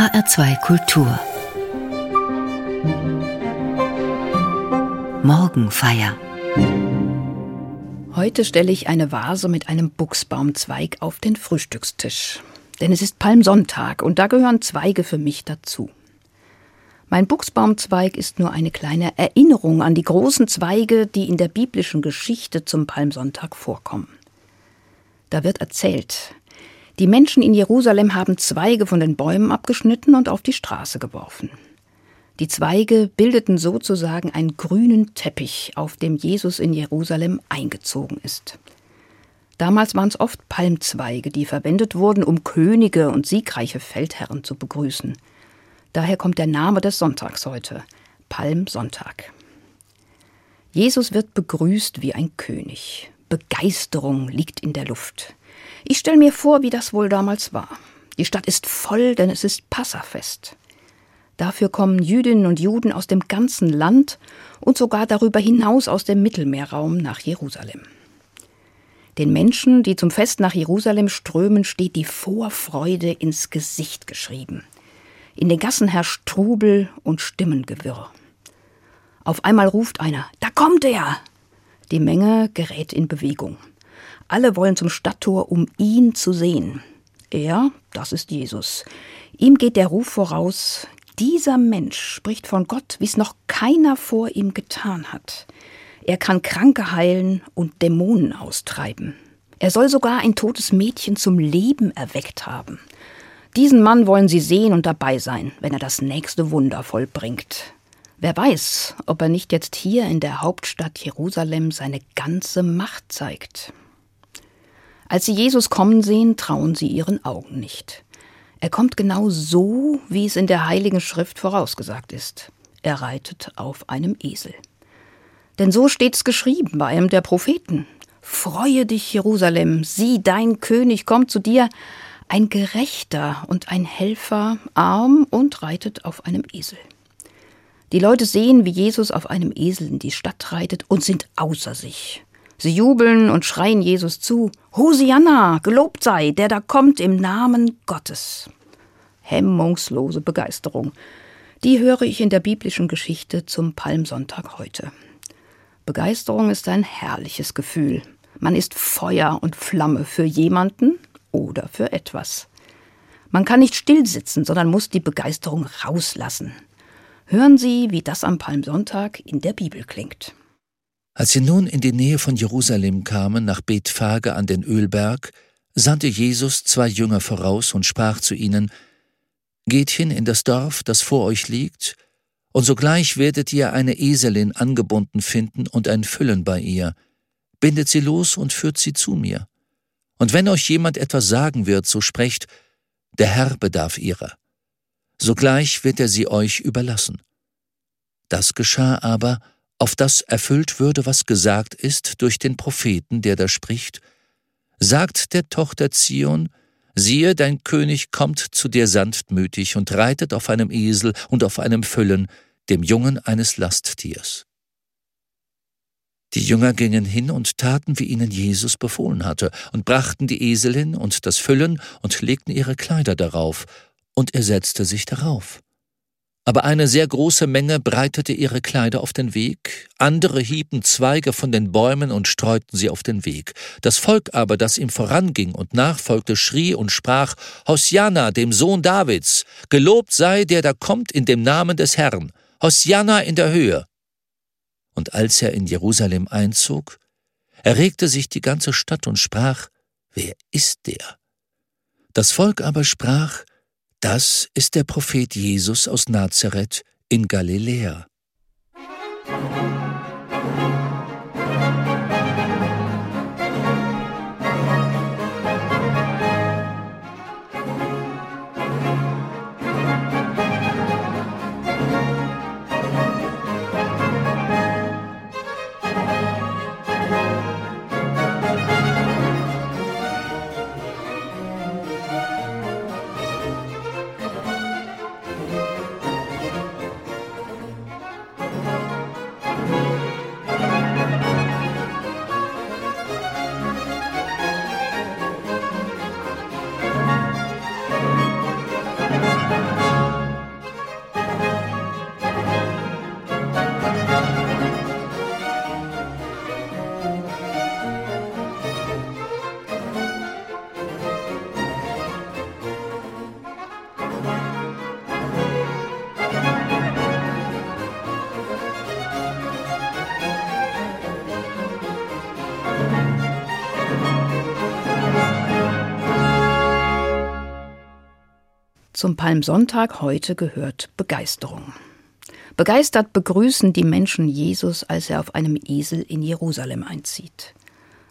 HR2 Kultur Morgenfeier Heute stelle ich eine Vase mit einem Buchsbaumzweig auf den Frühstückstisch. Denn es ist Palmsonntag und da gehören Zweige für mich dazu. Mein Buchsbaumzweig ist nur eine kleine Erinnerung an die großen Zweige, die in der biblischen Geschichte zum Palmsonntag vorkommen. Da wird erzählt, die Menschen in Jerusalem haben Zweige von den Bäumen abgeschnitten und auf die Straße geworfen. Die Zweige bildeten sozusagen einen grünen Teppich, auf dem Jesus in Jerusalem eingezogen ist. Damals waren es oft Palmzweige, die verwendet wurden, um Könige und siegreiche Feldherren zu begrüßen. Daher kommt der Name des Sonntags heute, Palmsonntag. Jesus wird begrüßt wie ein König. Begeisterung liegt in der Luft. Ich stelle mir vor, wie das wohl damals war. Die Stadt ist voll, denn es ist Passafest. Dafür kommen Jüdinnen und Juden aus dem ganzen Land und sogar darüber hinaus aus dem Mittelmeerraum nach Jerusalem. Den Menschen, die zum Fest nach Jerusalem strömen, steht die Vorfreude ins Gesicht geschrieben. In den Gassen herrscht Trubel und Stimmengewirr. Auf einmal ruft einer, da kommt er! Die Menge gerät in Bewegung. Alle wollen zum Stadttor, um ihn zu sehen. Er, das ist Jesus. Ihm geht der Ruf voraus, dieser Mensch spricht von Gott, wie es noch keiner vor ihm getan hat. Er kann Kranke heilen und Dämonen austreiben. Er soll sogar ein totes Mädchen zum Leben erweckt haben. Diesen Mann wollen sie sehen und dabei sein, wenn er das nächste Wunder vollbringt. Wer weiß, ob er nicht jetzt hier in der Hauptstadt Jerusalem seine ganze Macht zeigt. Als sie Jesus kommen sehen, trauen sie ihren Augen nicht. Er kommt genau so, wie es in der Heiligen Schrift vorausgesagt ist. Er reitet auf einem Esel. Denn so steht's geschrieben bei einem der Propheten. Freue dich, Jerusalem, sieh, dein König kommt zu dir, ein Gerechter und ein Helfer, arm und reitet auf einem Esel. Die Leute sehen, wie Jesus auf einem Esel in die Stadt reitet und sind außer sich. Sie jubeln und schreien Jesus zu. Hosianna, gelobt sei, der da kommt im Namen Gottes. Hemmungslose Begeisterung. Die höre ich in der biblischen Geschichte zum Palmsonntag heute. Begeisterung ist ein herrliches Gefühl. Man ist Feuer und Flamme für jemanden oder für etwas. Man kann nicht stillsitzen, sondern muss die Begeisterung rauslassen. Hören Sie, wie das am Palmsonntag in der Bibel klingt. Als sie nun in die Nähe von Jerusalem kamen, nach Bethphage an den Ölberg, sandte Jesus zwei Jünger voraus und sprach zu ihnen, Geht hin in das Dorf, das vor euch liegt, und sogleich werdet ihr eine Eselin angebunden finden und ein Füllen bei ihr. Bindet sie los und führt sie zu mir. Und wenn euch jemand etwas sagen wird, so sprecht, der Herr bedarf ihrer. Sogleich wird er sie euch überlassen. Das geschah aber, auf das erfüllt würde, was gesagt ist durch den Propheten, der da spricht, sagt der Tochter Zion, siehe, dein König kommt zu dir sanftmütig und reitet auf einem Esel und auf einem Füllen, dem Jungen eines Lasttiers. Die Jünger gingen hin und taten, wie ihnen Jesus befohlen hatte, und brachten die Eselin und das Füllen und legten ihre Kleider darauf, und er setzte sich darauf. Aber eine sehr große Menge breitete ihre Kleider auf den Weg, andere hieben Zweige von den Bäumen und streuten sie auf den Weg. Das Volk aber, das ihm voranging und nachfolgte, schrie und sprach, Hosianna, dem Sohn Davids, gelobt sei der da kommt in dem Namen des Herrn, Hosianna in der Höhe. Und als er in Jerusalem einzog, erregte sich die ganze Stadt und sprach, Wer ist der? Das Volk aber sprach, das ist der Prophet Jesus aus Nazareth in Galiläa. Zum Palmsonntag heute gehört Begeisterung. Begeistert begrüßen die Menschen Jesus, als er auf einem Esel in Jerusalem einzieht.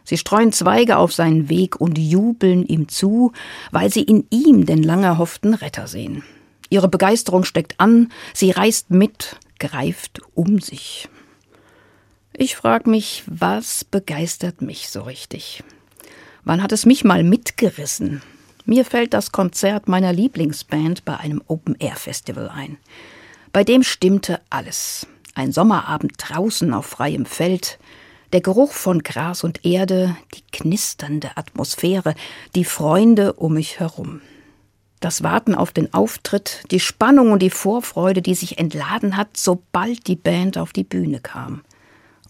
Sie streuen Zweige auf seinen Weg und jubeln ihm zu, weil sie in ihm den lang erhofften Retter sehen. Ihre Begeisterung steckt an, sie reißt mit, greift um sich. Ich frage mich, was begeistert mich so richtig? Wann hat es mich mal mitgerissen? Mir fällt das Konzert meiner Lieblingsband bei einem Open-Air-Festival ein. Bei dem stimmte alles. Ein Sommerabend draußen auf freiem Feld, der Geruch von Gras und Erde, die knisternde Atmosphäre, die Freunde um mich herum. Das Warten auf den Auftritt, die Spannung und die Vorfreude, die sich entladen hat, sobald die Band auf die Bühne kam.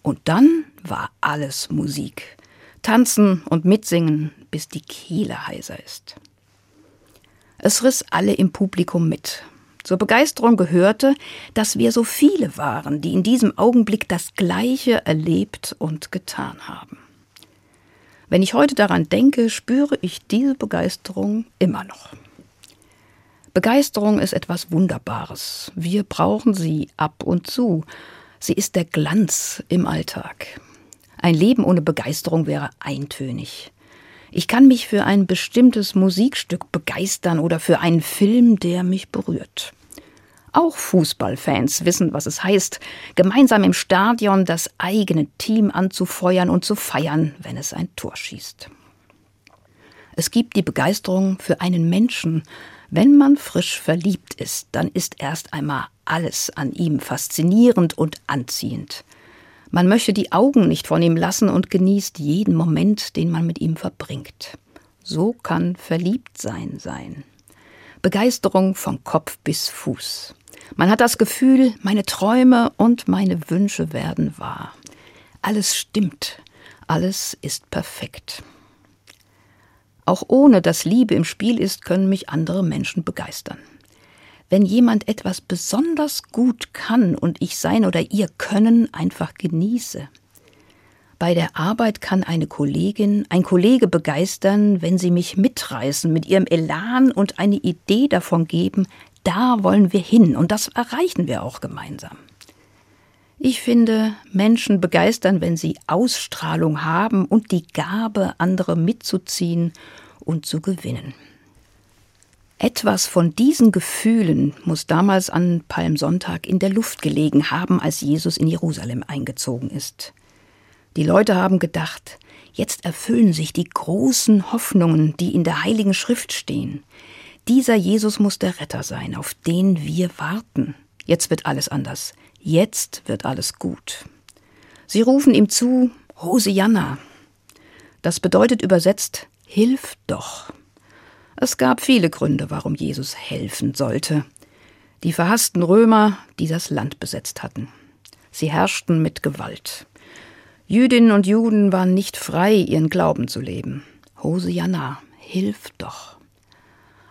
Und dann war alles Musik. Tanzen und mitsingen, bis die Kehle heiser ist. Es riss alle im Publikum mit. Zur Begeisterung gehörte, dass wir so viele waren, die in diesem Augenblick das Gleiche erlebt und getan haben. Wenn ich heute daran denke, spüre ich diese Begeisterung immer noch. Begeisterung ist etwas Wunderbares. Wir brauchen sie ab und zu. Sie ist der Glanz im Alltag. Ein Leben ohne Begeisterung wäre eintönig. Ich kann mich für ein bestimmtes Musikstück begeistern oder für einen Film, der mich berührt. Auch Fußballfans wissen, was es heißt, gemeinsam im Stadion das eigene Team anzufeuern und zu feiern, wenn es ein Tor schießt. Es gibt die Begeisterung für einen Menschen. Wenn man frisch verliebt ist, dann ist erst einmal alles an ihm faszinierend und anziehend. Man möchte die Augen nicht von ihm lassen und genießt jeden Moment, den man mit ihm verbringt. So kann Verliebtsein sein. Begeisterung von Kopf bis Fuß. Man hat das Gefühl, meine Träume und meine Wünsche werden wahr. Alles stimmt, alles ist perfekt. Auch ohne dass Liebe im Spiel ist, können mich andere Menschen begeistern. Wenn jemand etwas besonders gut kann und ich sein oder ihr Können einfach genieße. Bei der Arbeit kann eine Kollegin, ein Kollege begeistern, wenn sie mich mitreißen mit ihrem Elan und eine Idee davon geben, da wollen wir hin und das erreichen wir auch gemeinsam. Ich finde, Menschen begeistern, wenn sie Ausstrahlung haben und die Gabe, andere mitzuziehen und zu gewinnen. Etwas von diesen Gefühlen muss damals an Palmsonntag in der Luft gelegen haben, als Jesus in Jerusalem eingezogen ist. Die Leute haben gedacht, jetzt erfüllen sich die großen Hoffnungen, die in der Heiligen Schrift stehen. Dieser Jesus muss der Retter sein, auf den wir warten. Jetzt wird alles anders. Jetzt wird alles gut. Sie rufen ihm zu, Hosianna. Das bedeutet übersetzt, Hilf doch. Es gab viele Gründe, warum Jesus helfen sollte. Die verhassten Römer, die das Land besetzt hatten. Sie herrschten mit Gewalt. Jüdinnen und Juden waren nicht frei, ihren Glauben zu leben. Hosianna, hilf doch.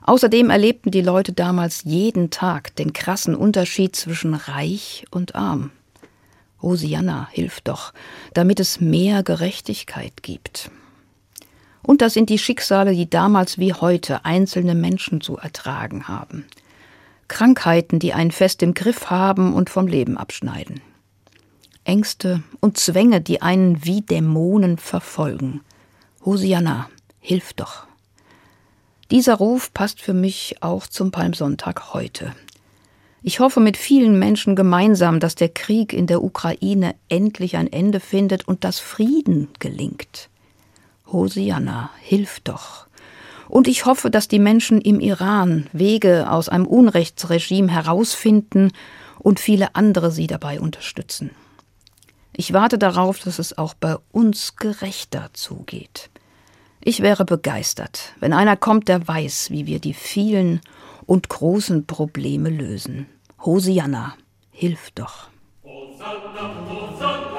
Außerdem erlebten die Leute damals jeden Tag den krassen Unterschied zwischen reich und arm. Hosianna, hilf doch, damit es mehr Gerechtigkeit gibt. Und das sind die Schicksale, die damals wie heute einzelne Menschen zu ertragen haben. Krankheiten, die einen fest im Griff haben und vom Leben abschneiden. Ängste und Zwänge, die einen wie Dämonen verfolgen. Hosianna, hilf doch. Dieser Ruf passt für mich auch zum Palmsonntag heute. Ich hoffe mit vielen Menschen gemeinsam, dass der Krieg in der Ukraine endlich ein Ende findet und dass Frieden gelingt. Hosianna, hilf doch. Und ich hoffe, dass die Menschen im Iran Wege aus einem Unrechtsregime herausfinden und viele andere sie dabei unterstützen. Ich warte darauf, dass es auch bei uns gerechter zugeht. Ich wäre begeistert, wenn einer kommt, der weiß, wie wir die vielen und großen Probleme lösen. Hosianna, hilf doch. Hosanna, Hosanna.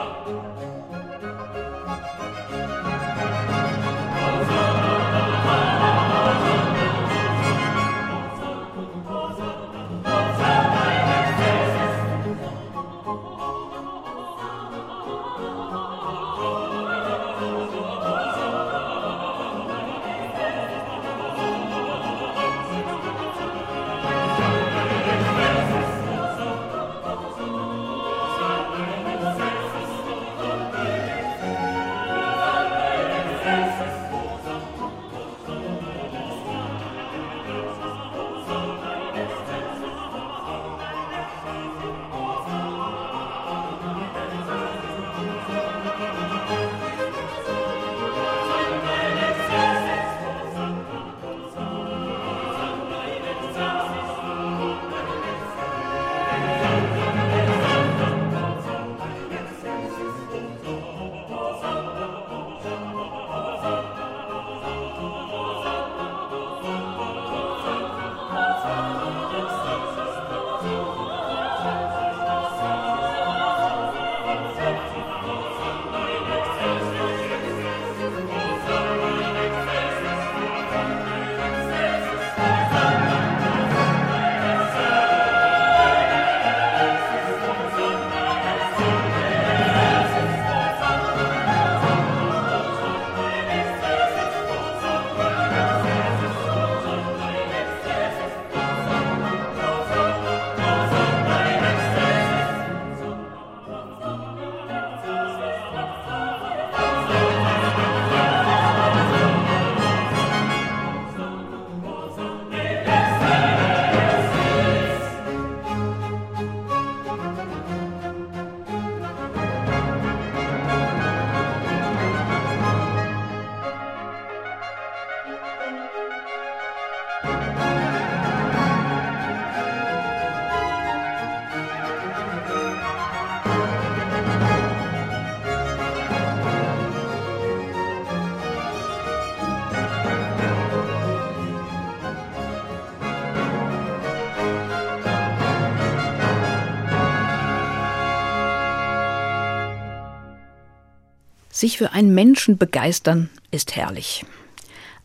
Sich für einen Menschen begeistern ist herrlich.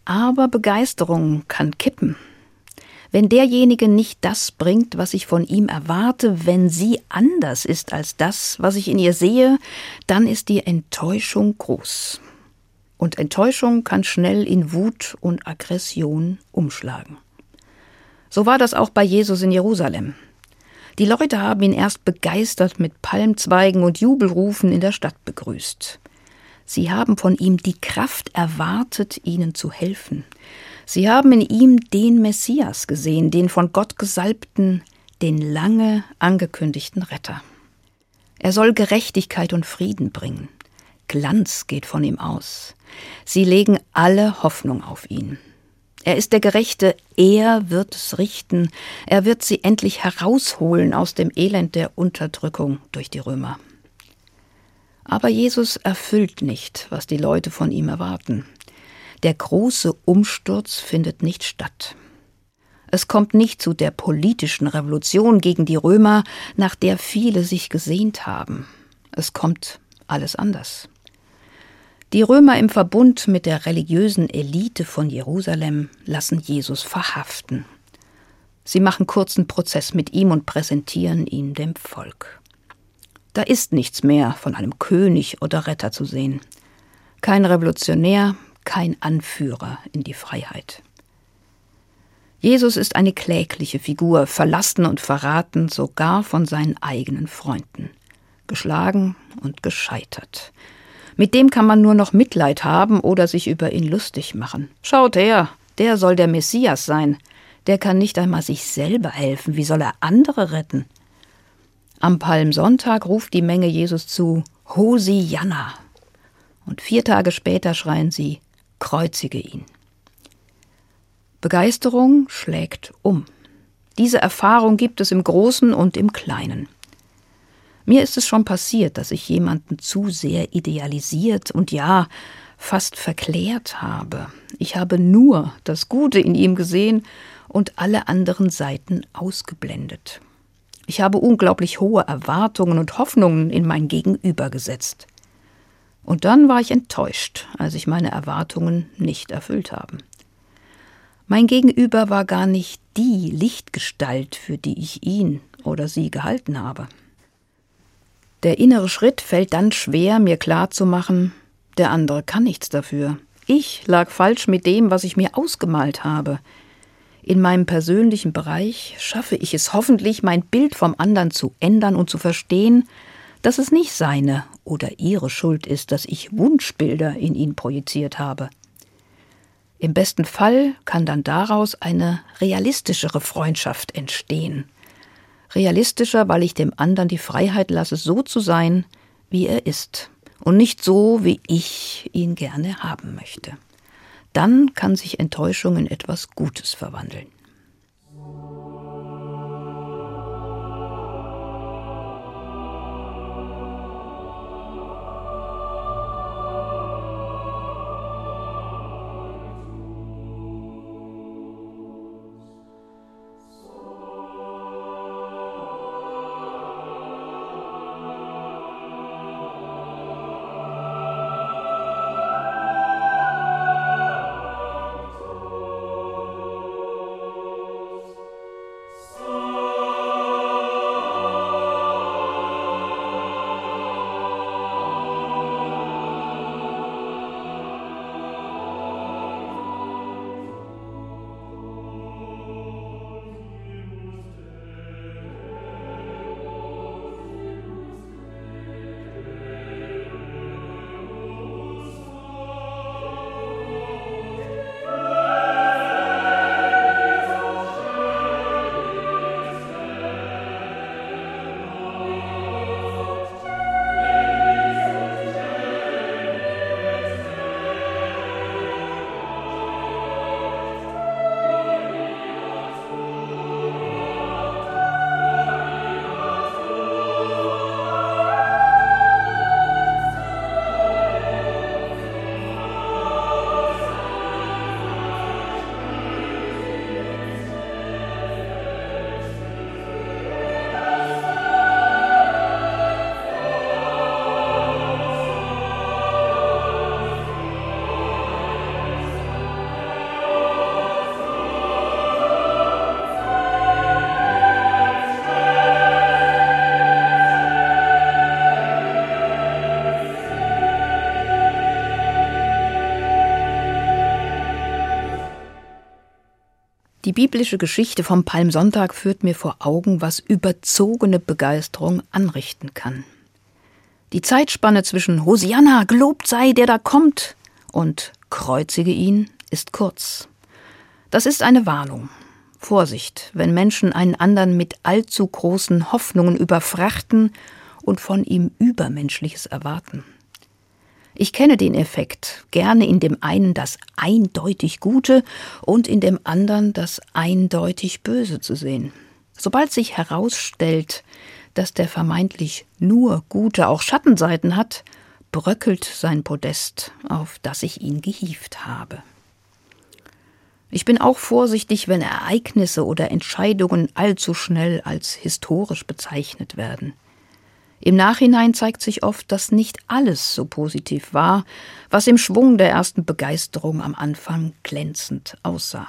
Aber Begeisterung kann kippen. Wenn derjenige nicht das bringt, was ich von ihm erwarte, wenn sie anders ist als das, was ich in ihr sehe, dann ist die Enttäuschung groß. Und Enttäuschung kann schnell in Wut und Aggression umschlagen. So war das auch bei Jesus in Jerusalem. Die Leute haben ihn erst begeistert mit Palmzweigen und Jubelrufen in der Stadt begrüßt. Sie haben von ihm die Kraft erwartet, ihnen zu helfen. Sie haben in ihm den Messias gesehen, den von Gott gesalbten, den lange angekündigten Retter. Er soll Gerechtigkeit und Frieden bringen. Glanz geht von ihm aus. Sie legen alle Hoffnung auf ihn. Er ist der Gerechte, er wird es richten, er wird sie endlich herausholen aus dem Elend der Unterdrückung durch die Römer. Aber Jesus erfüllt nicht, was die Leute von ihm erwarten. Der große Umsturz findet nicht statt. Es kommt nicht zu der politischen Revolution gegen die Römer, nach der viele sich gesehnt haben. Es kommt alles anders. Die Römer im Verbund mit der religiösen Elite von Jerusalem lassen Jesus verhaften. Sie machen kurzen Prozess mit ihm und präsentieren ihn dem Volk. Da ist nichts mehr von einem König oder Retter zu sehen. Kein Revolutionär, kein Anführer in die Freiheit. Jesus ist eine klägliche Figur, verlassen und verraten sogar von seinen eigenen Freunden, geschlagen und gescheitert. Mit dem kann man nur noch Mitleid haben oder sich über ihn lustig machen. Schaut her, der soll der Messias sein. Der kann nicht einmal sich selber helfen. Wie soll er andere retten? Am Palmsonntag ruft die Menge Jesus zu Hosianna. Und vier Tage später schreien sie kreuzige ihn. Begeisterung schlägt um. Diese Erfahrung gibt es im Großen und im Kleinen. Mir ist es schon passiert, dass ich jemanden zu sehr idealisiert und ja, fast verklärt habe. Ich habe nur das Gute in ihm gesehen und alle anderen Seiten ausgeblendet. Ich habe unglaublich hohe Erwartungen und Hoffnungen in mein Gegenüber gesetzt. Und dann war ich enttäuscht, als ich meine Erwartungen nicht erfüllt habe. Mein Gegenüber war gar nicht die Lichtgestalt, für die ich ihn oder sie gehalten habe. Der innere Schritt fällt dann schwer, mir klarzumachen, der andere kann nichts dafür. Ich lag falsch mit dem, was ich mir ausgemalt habe. In meinem persönlichen Bereich schaffe ich es hoffentlich, mein Bild vom anderen zu ändern und zu verstehen, dass es nicht seine oder ihre Schuld ist, dass ich Wunschbilder in ihn projiziert habe. Im besten Fall kann dann daraus eine realistischere Freundschaft entstehen. Realistischer, weil ich dem anderen die Freiheit lasse, so zu sein, wie er ist, und nicht so, wie ich ihn gerne haben möchte. Dann kann sich Enttäuschung in etwas Gutes verwandeln. Biblische Geschichte vom Palmsonntag führt mir vor Augen, was überzogene Begeisterung anrichten kann. Die Zeitspanne zwischen Hosianna, gelobt sei, der da kommt, und kreuzige ihn ist kurz. Das ist eine Warnung. Vorsicht, wenn Menschen einen anderen mit allzu großen Hoffnungen überfrachten und von ihm Übermenschliches erwarten. Ich kenne den Effekt, gerne in dem einen das eindeutig Gute und in dem anderen das eindeutig Böse zu sehen. Sobald sich herausstellt, dass der vermeintlich nur Gute auch Schattenseiten hat, bröckelt sein Podest, auf das ich ihn gehieft habe. Ich bin auch vorsichtig, wenn Ereignisse oder Entscheidungen allzu schnell als historisch bezeichnet werden. Im Nachhinein zeigt sich oft, dass nicht alles so positiv war, was im Schwung der ersten Begeisterung am Anfang glänzend aussah.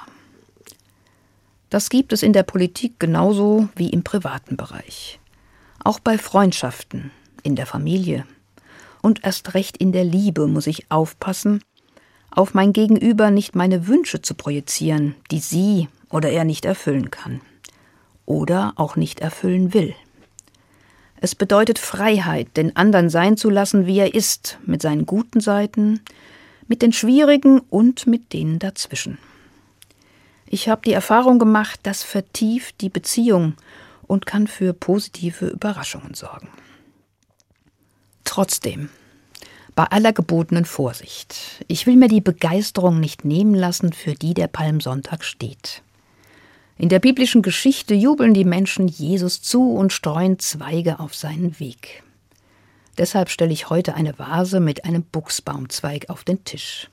Das gibt es in der Politik genauso wie im privaten Bereich. Auch bei Freundschaften, in der Familie und erst recht in der Liebe muss ich aufpassen, auf mein Gegenüber nicht meine Wünsche zu projizieren, die sie oder er nicht erfüllen kann oder auch nicht erfüllen will. Es bedeutet Freiheit, den anderen sein zu lassen, wie er ist, mit seinen guten Seiten, mit den schwierigen und mit denen dazwischen. Ich habe die Erfahrung gemacht, das vertieft die Beziehung und kann für positive Überraschungen sorgen. Trotzdem, bei aller gebotenen Vorsicht, ich will mir die Begeisterung nicht nehmen lassen, für die der Palmsonntag steht. In der biblischen Geschichte jubeln die Menschen Jesus zu und streuen Zweige auf seinen Weg. Deshalb stelle ich heute eine Vase mit einem Buchsbaumzweig auf den Tisch.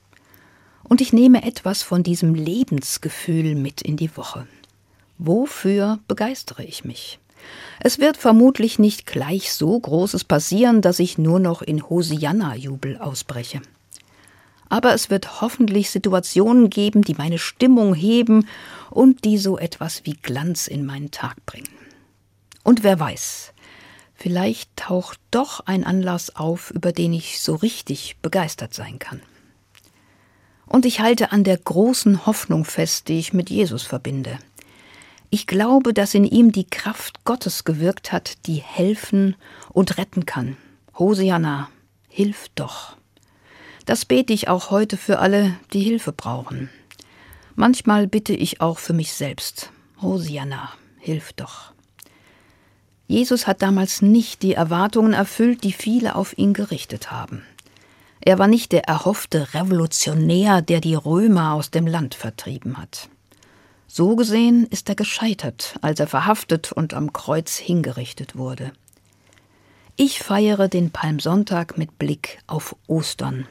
Und ich nehme etwas von diesem Lebensgefühl mit in die Woche. Wofür begeistere ich mich? Es wird vermutlich nicht gleich so Großes passieren, dass ich nur noch in Hosianna-Jubel ausbreche aber es wird hoffentlich Situationen geben, die meine Stimmung heben und die so etwas wie Glanz in meinen Tag bringen. Und wer weiß, vielleicht taucht doch ein Anlass auf, über den ich so richtig begeistert sein kann. Und ich halte an der großen Hoffnung fest, die ich mit Jesus verbinde. Ich glaube, dass in ihm die Kraft Gottes gewirkt hat, die helfen und retten kann. Hosianna, hilf doch. Das bete ich auch heute für alle, die Hilfe brauchen. Manchmal bitte ich auch für mich selbst. Hosianna, hilf doch. Jesus hat damals nicht die Erwartungen erfüllt, die viele auf ihn gerichtet haben. Er war nicht der erhoffte Revolutionär, der die Römer aus dem Land vertrieben hat. So gesehen ist er gescheitert, als er verhaftet und am Kreuz hingerichtet wurde. Ich feiere den Palmsonntag mit Blick auf Ostern,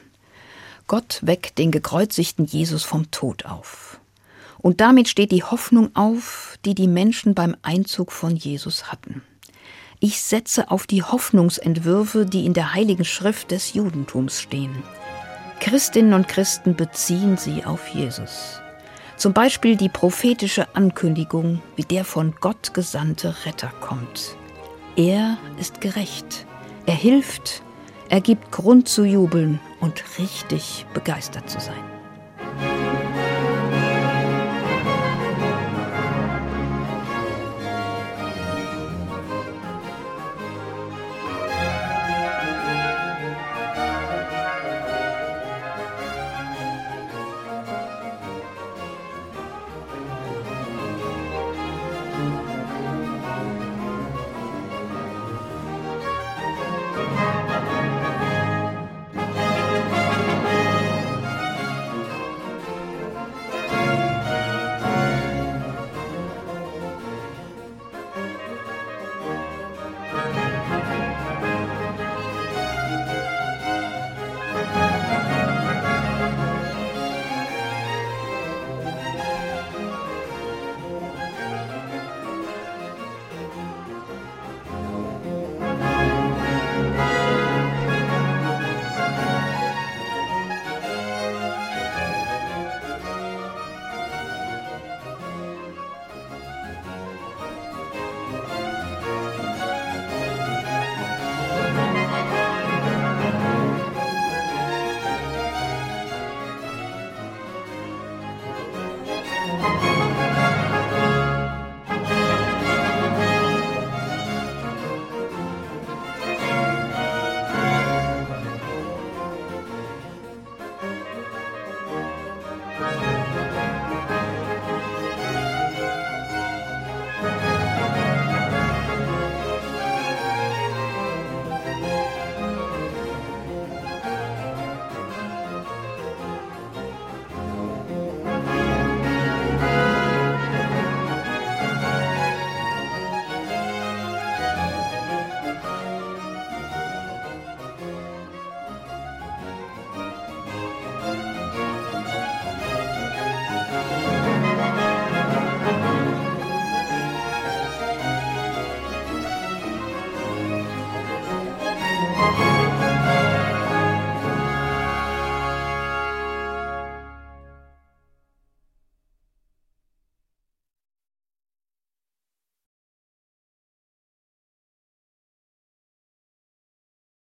Gott weckt den gekreuzigten Jesus vom Tod auf. Und damit steht die Hoffnung auf, die die Menschen beim Einzug von Jesus hatten. Ich setze auf die Hoffnungsentwürfe, die in der Heiligen Schrift des Judentums stehen. Christinnen und Christen beziehen sie auf Jesus. Zum Beispiel die prophetische Ankündigung, wie der von Gott gesandte Retter kommt. Er ist gerecht, er hilft, er gibt Grund zu jubeln und richtig begeistert zu sein.